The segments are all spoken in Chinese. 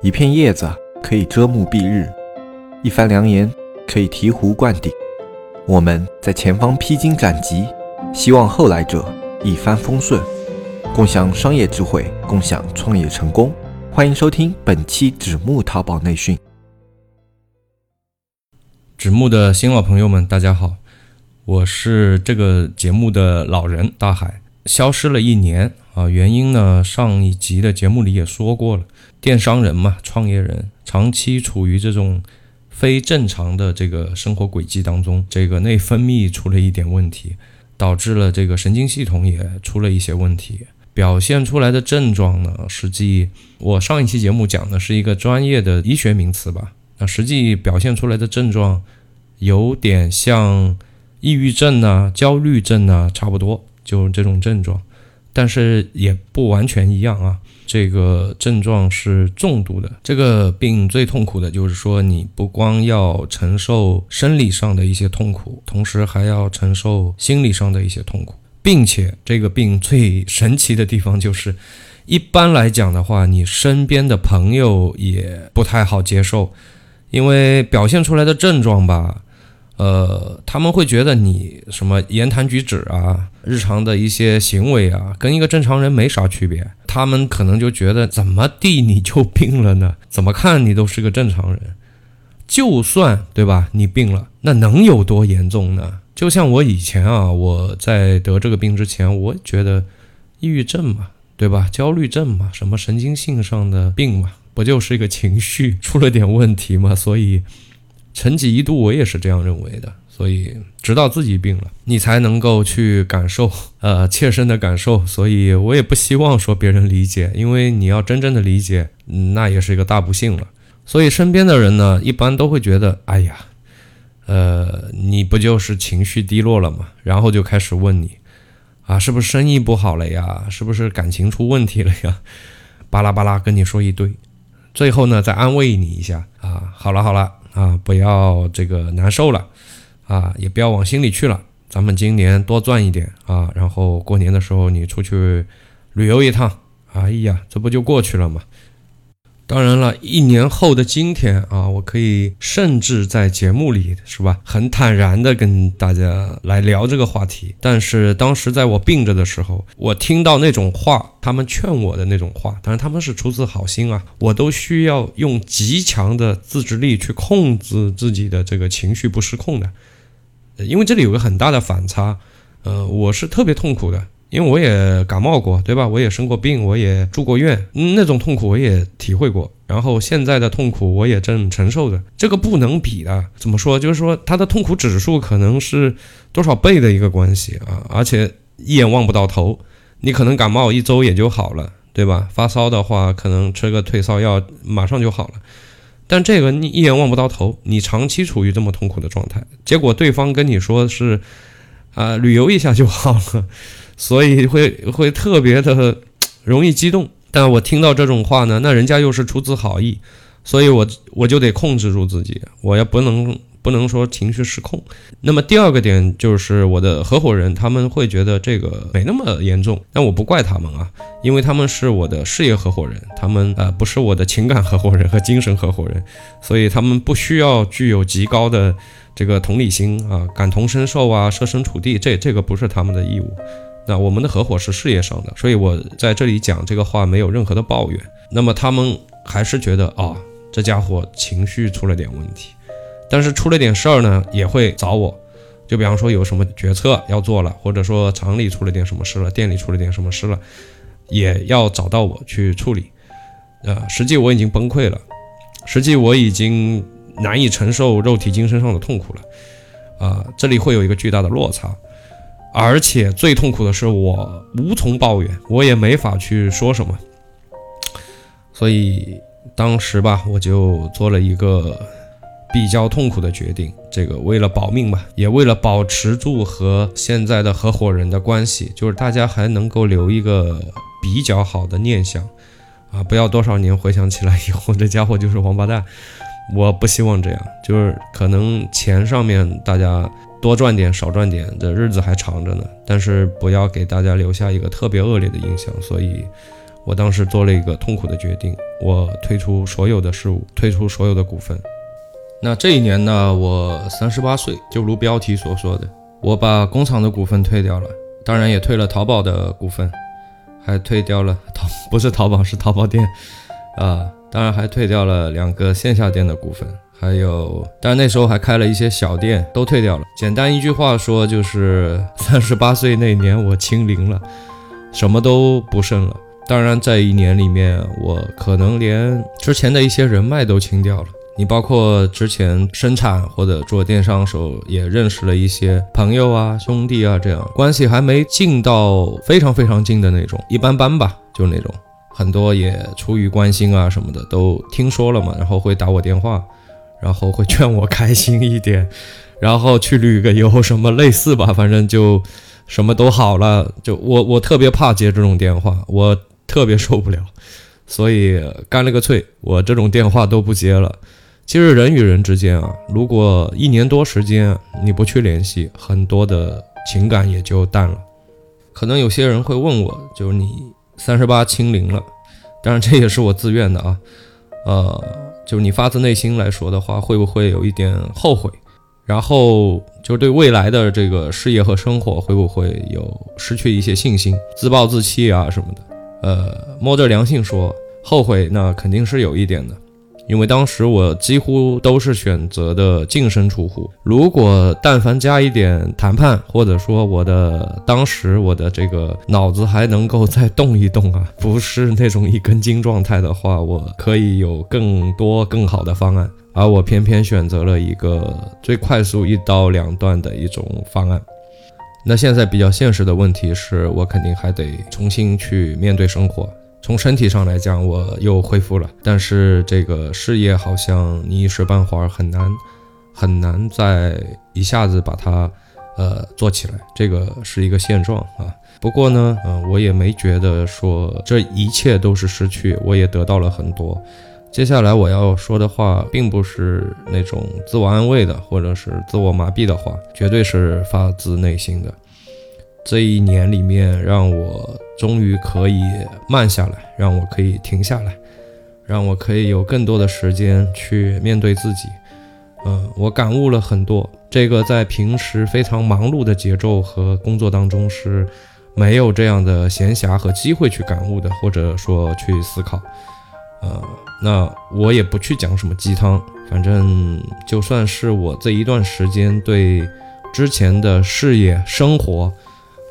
一片叶子可以遮目蔽日，一番良言可以醍醐灌顶。我们在前方披荆斩棘，希望后来者一帆风顺，共享商业智慧，共享创业成功。欢迎收听本期纸木淘宝内训。纸木的新老朋友们，大家好，我是这个节目的老人大海，消失了一年啊，原因呢，上一集的节目里也说过了。电商人嘛，创业人长期处于这种非正常的这个生活轨迹当中，这个内分泌出了一点问题，导致了这个神经系统也出了一些问题，表现出来的症状呢，实际我上一期节目讲的是一个专业的医学名词吧，那实际表现出来的症状有点像抑郁症啊、焦虑症啊，差不多就这种症状，但是也不完全一样啊。这个症状是重度的，这个病最痛苦的就是说，你不光要承受生理上的一些痛苦，同时还要承受心理上的一些痛苦，并且这个病最神奇的地方就是，一般来讲的话，你身边的朋友也不太好接受，因为表现出来的症状吧。呃，他们会觉得你什么言谈举止啊，日常的一些行为啊，跟一个正常人没啥区别。他们可能就觉得怎么地你就病了呢？怎么看你都是个正常人。就算对吧，你病了，那能有多严重呢？就像我以前啊，我在得这个病之前，我觉得抑郁症嘛，对吧？焦虑症嘛，什么神经性上的病嘛，不就是一个情绪出了点问题嘛？所以。曾几一度，我也是这样认为的，所以直到自己病了，你才能够去感受，呃，切身的感受。所以我也不希望说别人理解，因为你要真正的理解，那也是一个大不幸了。所以身边的人呢，一般都会觉得，哎呀，呃，你不就是情绪低落了吗？然后就开始问你，啊，是不是生意不好了呀？是不是感情出问题了呀？巴拉巴拉跟你说一堆，最后呢，再安慰你一下，啊，好了好了。啊，不要这个难受了，啊，也不要往心里去了。咱们今年多赚一点啊，然后过年的时候你出去旅游一趟，哎呀，这不就过去了吗？当然了，一年后的今天啊，我可以甚至在节目里是吧，很坦然的跟大家来聊这个话题。但是当时在我病着的时候，我听到那种话，他们劝我的那种话，当然他们是出自好心啊，我都需要用极强的自制力去控制自己的这个情绪不失控的，因为这里有个很大的反差，呃，我是特别痛苦的。因为我也感冒过，对吧？我也生过病，我也住过院，那种痛苦我也体会过。然后现在的痛苦我也正承受着，这个不能比的。怎么说？就是说他的痛苦指数可能是多少倍的一个关系啊！而且一眼望不到头。你可能感冒一周也就好了，对吧？发烧的话，可能吃个退烧药马上就好了。但这个你一眼望不到头，你长期处于这么痛苦的状态，结果对方跟你说是啊，旅游一下就好了。所以会会特别的容易激动，但我听到这种话呢，那人家又是出自好意，所以我我就得控制住自己，我也不能不能说情绪失控。那么第二个点就是我的合伙人他们会觉得这个没那么严重，但我不怪他们啊，因为他们是我的事业合伙人，他们呃不是我的情感合伙人和精神合伙人，所以他们不需要具有极高的这个同理心啊，感同身受啊，设身处地，这这个不是他们的义务。那我们的合伙是事业上的，所以我在这里讲这个话没有任何的抱怨。那么他们还是觉得啊，这家伙情绪出了点问题，但是出了点事儿呢，也会找我。就比方说有什么决策要做了，或者说厂里出了点什么事了，店里出了点什么事了，也要找到我去处理。呃，实际我已经崩溃了，实际我已经难以承受肉体精神上的痛苦了。啊，这里会有一个巨大的落差。而且最痛苦的是，我无从抱怨，我也没法去说什么。所以当时吧，我就做了一个比较痛苦的决定。这个为了保命吧，也为了保持住和现在的合伙人的关系，就是大家还能够留一个比较好的念想啊，不要多少年回想起来以后，这家伙就是王八蛋。我不希望这样，就是可能钱上面大家。多赚点，少赚点，这日子还长着呢。但是不要给大家留下一个特别恶劣的印象。所以，我当时做了一个痛苦的决定，我退出所有的事物，退出所有的股份。那这一年呢，我三十八岁，就如标题所说的，我把工厂的股份退掉了，当然也退了淘宝的股份，还退掉了淘不是淘宝是淘宝店，啊，当然还退掉了两个线下店的股份，还有，但那时候还开了一些小店，都退掉了。简单一句话说，就是 三十八岁那年我清零了，什么都不剩了。当然，在一年里面，我可能连之前的一些人脉都清掉了。你包括之前生产或者做电商的时候，也认识了一些朋友啊、兄弟啊，这样关系还没近到非常非常近的那种，一般般吧，就那种。很多也出于关心啊什么的，都听说了嘛，然后会打我电话，然后会劝我开心一点，然后去旅个游什么类似吧，反正就什么都好了。就我我特别怕接这种电话，我特别受不了，所以干了个脆，我这种电话都不接了。其实人与人之间啊，如果一年多时间你不去联系，很多的情感也就淡了。可能有些人会问我，就是你三十八清零了，当然这也是我自愿的啊。呃，就是你发自内心来说的话，会不会有一点后悔？然后就对未来的这个事业和生活，会不会有失去一些信心、自暴自弃啊什么的？呃，摸着良心说，后悔那肯定是有一点的。因为当时我几乎都是选择的净身出户，如果但凡加一点谈判，或者说我的当时我的这个脑子还能够再动一动啊，不是那种一根筋状态的话，我可以有更多更好的方案，而我偏偏选择了一个最快速一刀两断的一种方案。那现在比较现实的问题是我肯定还得重新去面对生活。从身体上来讲，我又恢复了，但是这个事业好像你一时半会儿很难很难再一下子把它呃做起来，这个是一个现状啊。不过呢，嗯，我也没觉得说这一切都是失去，我也得到了很多。接下来我要说的话，并不是那种自我安慰的，或者是自我麻痹的话，绝对是发自内心的。这一年里面，让我终于可以慢下来，让我可以停下来，让我可以有更多的时间去面对自己。嗯，我感悟了很多，这个在平时非常忙碌的节奏和工作当中是没有这样的闲暇和机会去感悟的，或者说去思考。呃，那我也不去讲什么鸡汤，反正就算是我这一段时间对之前的事业、生活。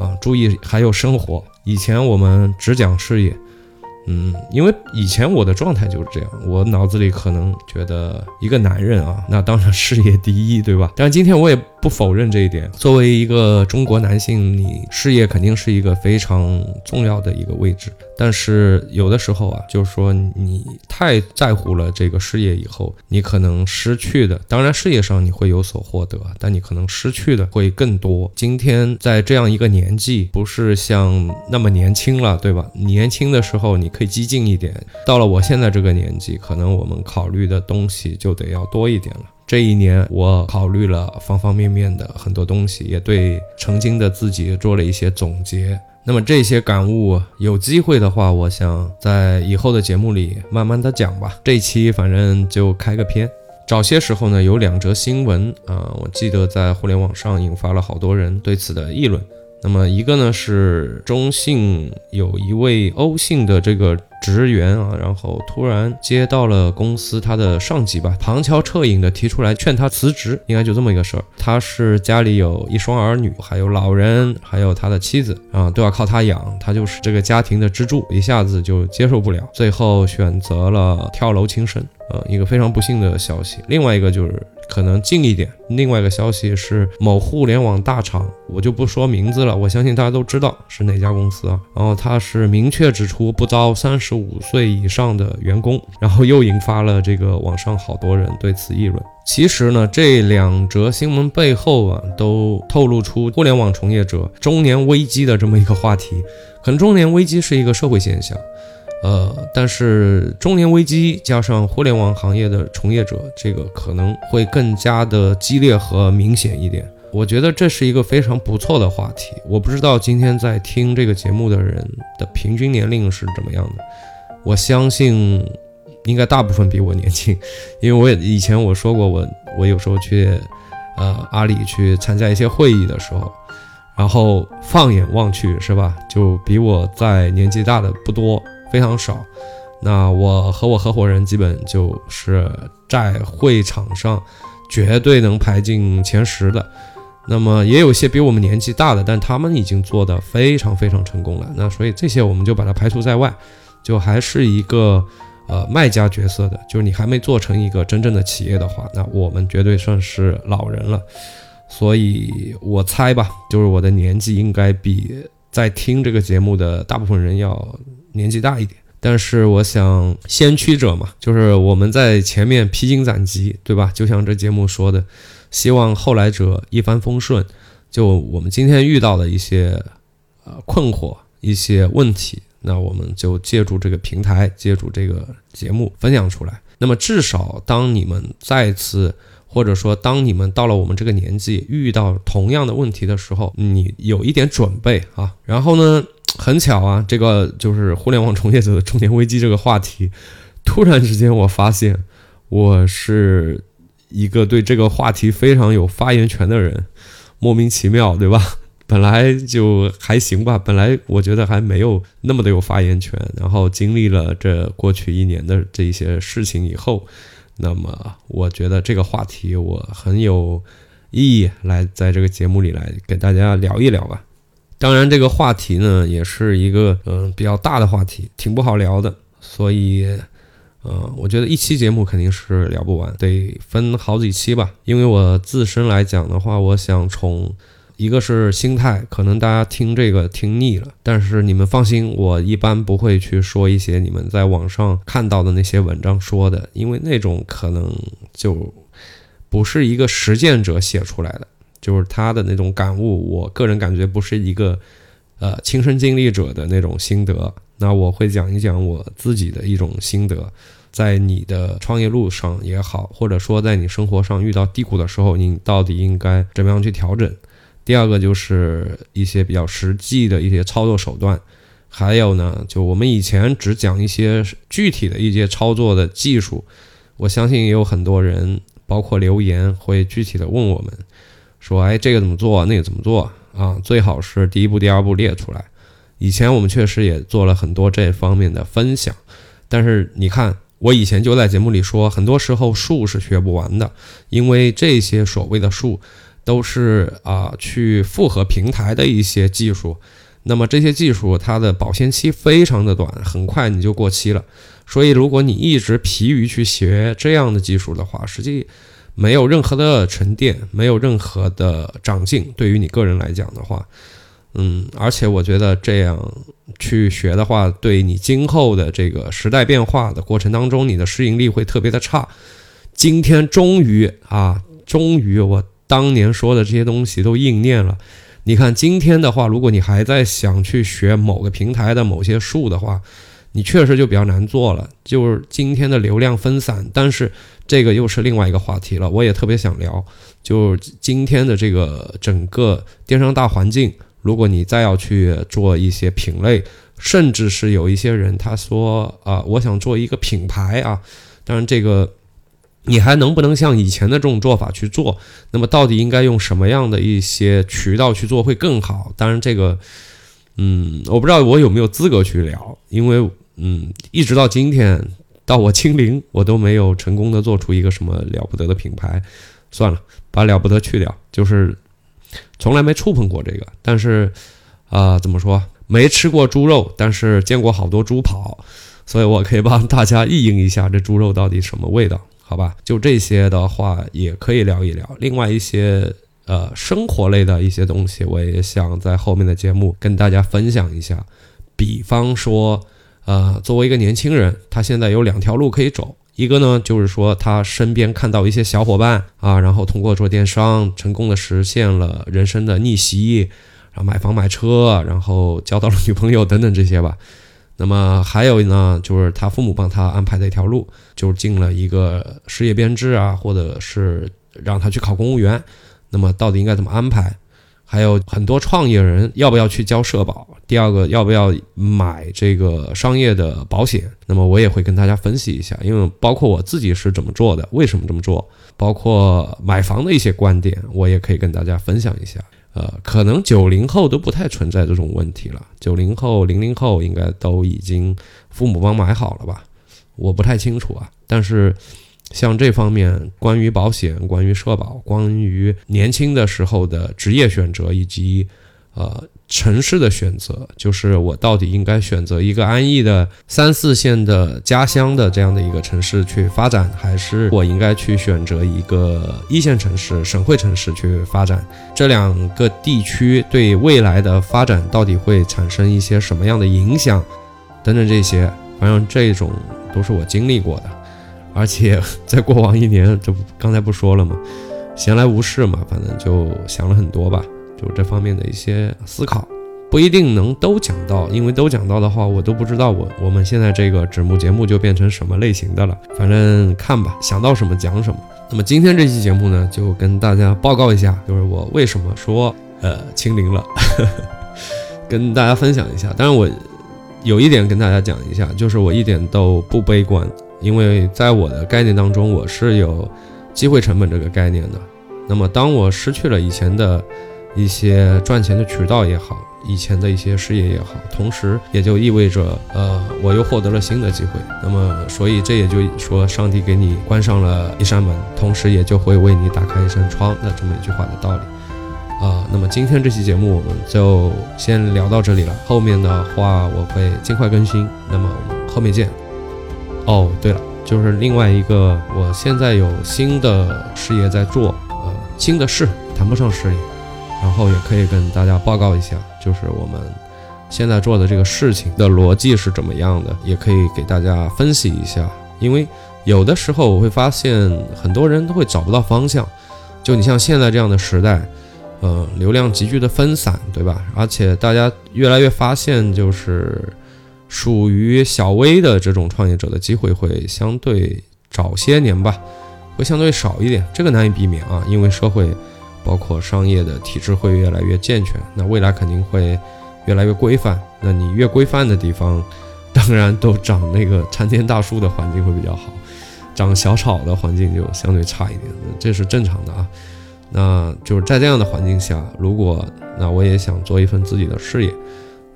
啊，注意还有生活。以前我们只讲事业。嗯，因为以前我的状态就是这样，我脑子里可能觉得一个男人啊，那当然事业第一，对吧？但今天我也不否认这一点。作为一个中国男性，你事业肯定是一个非常重要的一个位置。但是有的时候啊，就是说你太在乎了这个事业以后，你可能失去的，当然事业上你会有所获得，但你可能失去的会更多。今天在这样一个年纪，不是像那么年轻了，对吧？年轻的时候你。可以激进一点，到了我现在这个年纪，可能我们考虑的东西就得要多一点了。这一年，我考虑了方方面面的很多东西，也对曾经的自己做了一些总结。那么这些感悟，有机会的话，我想在以后的节目里慢慢的讲吧。这期反正就开个篇。早些时候呢，有两则新闻啊，我记得在互联网上引发了好多人对此的议论。那么一个呢是中信有一位欧姓的这个职员啊，然后突然接到了公司他的上级吧，旁敲侧引的提出来劝他辞职，应该就这么一个事儿。他是家里有一双儿女，还有老人，还有他的妻子啊，都要靠他养，他就是这个家庭的支柱，一下子就接受不了，最后选择了跳楼轻生。呃，一个非常不幸的消息。另外一个就是可能近一点，另外一个消息是某互联网大厂，我就不说名字了，我相信大家都知道是哪家公司啊。然后他是明确指出不招三十五岁以上的员工，然后又引发了这个网上好多人对此议论。其实呢，这两则新闻背后啊，都透露出互联网从业者中年危机的这么一个话题。可能中年危机是一个社会现象。呃，但是中年危机加上互联网行业的从业者，这个可能会更加的激烈和明显一点。我觉得这是一个非常不错的话题。我不知道今天在听这个节目的人的平均年龄是怎么样的，我相信应该大部分比我年轻，因为我也以前我说过，我我有时候去呃阿里去参加一些会议的时候，然后放眼望去是吧，就比我在年纪大的不多，非常少。那我和我合伙人基本就是在会场上绝对能排进前十的。那么也有些比我们年纪大的，但他们已经做得非常非常成功了。那所以这些我们就把它排除在外，就还是一个呃卖家角色的，就是你还没做成一个真正的企业的话，那我们绝对算是老人了。所以我猜吧，就是我的年纪应该比在听这个节目的大部分人要年纪大一点。但是我想先驱者嘛，就是我们在前面披荆斩棘，对吧？就像这节目说的。希望后来者一帆风顺。就我们今天遇到的一些呃困惑、一些问题，那我们就借助这个平台，借助这个节目分享出来。那么至少当你们再次，或者说当你们到了我们这个年纪遇到同样的问题的时候，你有一点准备啊。然后呢，很巧啊，这个就是互联网从业者的中年危机这个话题，突然之间我发现我是。一个对这个话题非常有发言权的人，莫名其妙，对吧？本来就还行吧，本来我觉得还没有那么的有发言权。然后经历了这过去一年的这一些事情以后，那么我觉得这个话题我很有意义，来在这个节目里来给大家聊一聊吧。当然，这个话题呢也是一个嗯比较大的话题，挺不好聊的，所以。呃，我觉得一期节目肯定是聊不完，得分好几期吧。因为我自身来讲的话，我想从一个是心态，可能大家听这个听腻了，但是你们放心，我一般不会去说一些你们在网上看到的那些文章说的，因为那种可能就不是一个实践者写出来的，就是他的那种感悟，我个人感觉不是一个呃亲身经历者的那种心得。那我会讲一讲我自己的一种心得，在你的创业路上也好，或者说在你生活上遇到低谷的时候，你到底应该怎么样去调整？第二个就是一些比较实际的一些操作手段，还有呢，就我们以前只讲一些具体的一些操作的技术，我相信也有很多人，包括留言会具体的问我们，说，哎，这个怎么做，那个怎么做啊？最好是第一步、第二步列出来。以前我们确实也做了很多这方面的分享，但是你看，我以前就在节目里说，很多时候术是学不完的，因为这些所谓的术都是啊去复合平台的一些技术，那么这些技术它的保鲜期非常的短，很快你就过期了。所以如果你一直疲于去学这样的技术的话，实际没有任何的沉淀，没有任何的长进，对于你个人来讲的话。嗯，而且我觉得这样去学的话，对你今后的这个时代变化的过程当中，你的适应力会特别的差。今天终于啊，终于我当年说的这些东西都应验了。你看今天的话，如果你还在想去学某个平台的某些术的话，你确实就比较难做了。就是今天的流量分散，但是这个又是另外一个话题了。我也特别想聊，就今天的这个整个电商大环境。如果你再要去做一些品类，甚至是有一些人他说啊，我想做一个品牌啊，当然这个你还能不能像以前的这种做法去做？那么到底应该用什么样的一些渠道去做会更好？当然这个，嗯，我不知道我有没有资格去聊，因为嗯，一直到今天到我清零，我都没有成功的做出一个什么了不得的品牌。算了，把了不得去掉，就是。从来没触碰过这个，但是，啊，怎么说？没吃过猪肉，但是见过好多猪跑，所以我可以帮大家意淫一下这猪肉到底什么味道，好吧？就这些的话也可以聊一聊。另外一些呃生活类的一些东西，我也想在后面的节目跟大家分享一下。比方说，呃，作为一个年轻人，他现在有两条路可以走。一个呢，就是说他身边看到一些小伙伴啊，然后通过做电商成功的实现了人生的逆袭，然后买房买车，然后交到了女朋友等等这些吧。那么还有呢，就是他父母帮他安排的一条路，就是进了一个事业编制啊，或者是让他去考公务员。那么到底应该怎么安排？还有很多创业人要不要去交社保？第二个要不要买这个商业的保险？那么我也会跟大家分析一下，因为包括我自己是怎么做的，为什么这么做，包括买房的一些观点，我也可以跟大家分享一下。呃，可能九零后都不太存在这种问题了，九零后、零零后应该都已经父母帮买好了吧？我不太清楚啊，但是。像这方面，关于保险、关于社保、关于年轻的时候的职业选择，以及呃城市的选择，就是我到底应该选择一个安逸的三四线的家乡的这样的一个城市去发展，还是我应该去选择一个一线城市、省会城市去发展？这两个地区对未来的发展到底会产生一些什么样的影响？等等这些，反正这种都是我经历过的。而且在过往一年，这不刚才不说了吗？闲来无事嘛，反正就想了很多吧，就这方面的一些思考，不一定能都讲到，因为都讲到的话，我都不知道我我们现在这个纸幕节目就变成什么类型的了。反正看吧，想到什么讲什么。那么今天这期节目呢，就跟大家报告一下，就是我为什么说呃清零了，跟大家分享一下。当然我有一点跟大家讲一下，就是我一点都不悲观。因为在我的概念当中，我是有机会成本这个概念的。那么，当我失去了以前的一些赚钱的渠道也好，以前的一些事业也好，同时也就意味着，呃，我又获得了新的机会。那么，所以这也就说，上帝给你关上了一扇门，同时也就会为你打开一扇窗的这么一句话的道理。啊，那么今天这期节目我们就先聊到这里了。后面的话我会尽快更新。那么我们后面见。哦，对了，就是另外一个，我现在有新的事业在做，呃，新的事谈不上事业，然后也可以跟大家报告一下，就是我们现在做的这个事情的逻辑是怎么样的，也可以给大家分析一下。因为有的时候我会发现很多人都会找不到方向，就你像现在这样的时代，呃，流量急剧的分散，对吧？而且大家越来越发现就是。属于小微的这种创业者的机会会相对早些年吧，会相对少一点，这个难以避免啊，因为社会包括商业的体制会越来越健全，那未来肯定会越来越规范。那你越规范的地方，当然都长那个参天大树的环境会比较好，长小草的环境就相对差一点，这是正常的啊。那就是在这样的环境下，如果那我也想做一份自己的事业。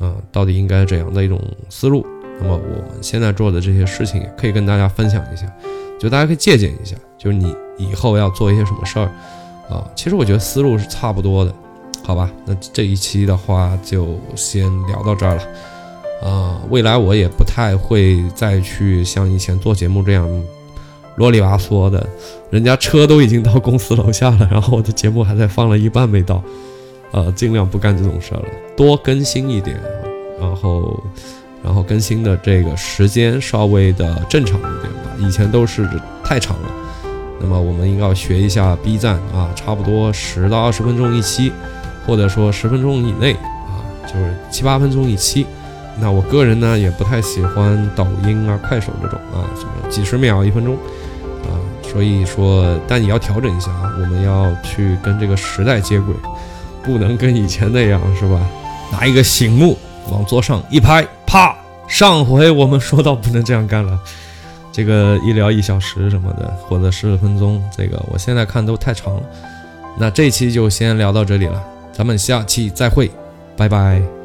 啊，到底应该怎样的一种思路？那么我们现在做的这些事情也可以跟大家分享一下，就大家可以借鉴一下。就是你以后要做一些什么事儿啊，其实我觉得思路是差不多的，好吧？那这一期的话就先聊到这儿了。啊，未来我也不太会再去像以前做节目这样啰里吧嗦的，人家车都已经到公司楼下了，然后我的节目还在放了一半没到。呃，尽量不干这种事儿了，多更新一点，然后，然后更新的这个时间稍微的正常一点吧。以前都是太长了，那么我们应该要学一下 B 站啊，差不多十到二十分钟一期，或者说十分钟以内啊，就是七八分钟一期。那我个人呢，也不太喜欢抖音啊、快手这种啊，什么几十秒、一分钟啊，所以说，但也要调整一下啊，我们要去跟这个时代接轨。不能跟以前那样，是吧？拿一个醒目往桌上一拍，啪！上回我们说到不能这样干了，这个一聊一小时什么的，或者十分钟，这个我现在看都太长了。那这期就先聊到这里了，咱们下期再会，拜拜。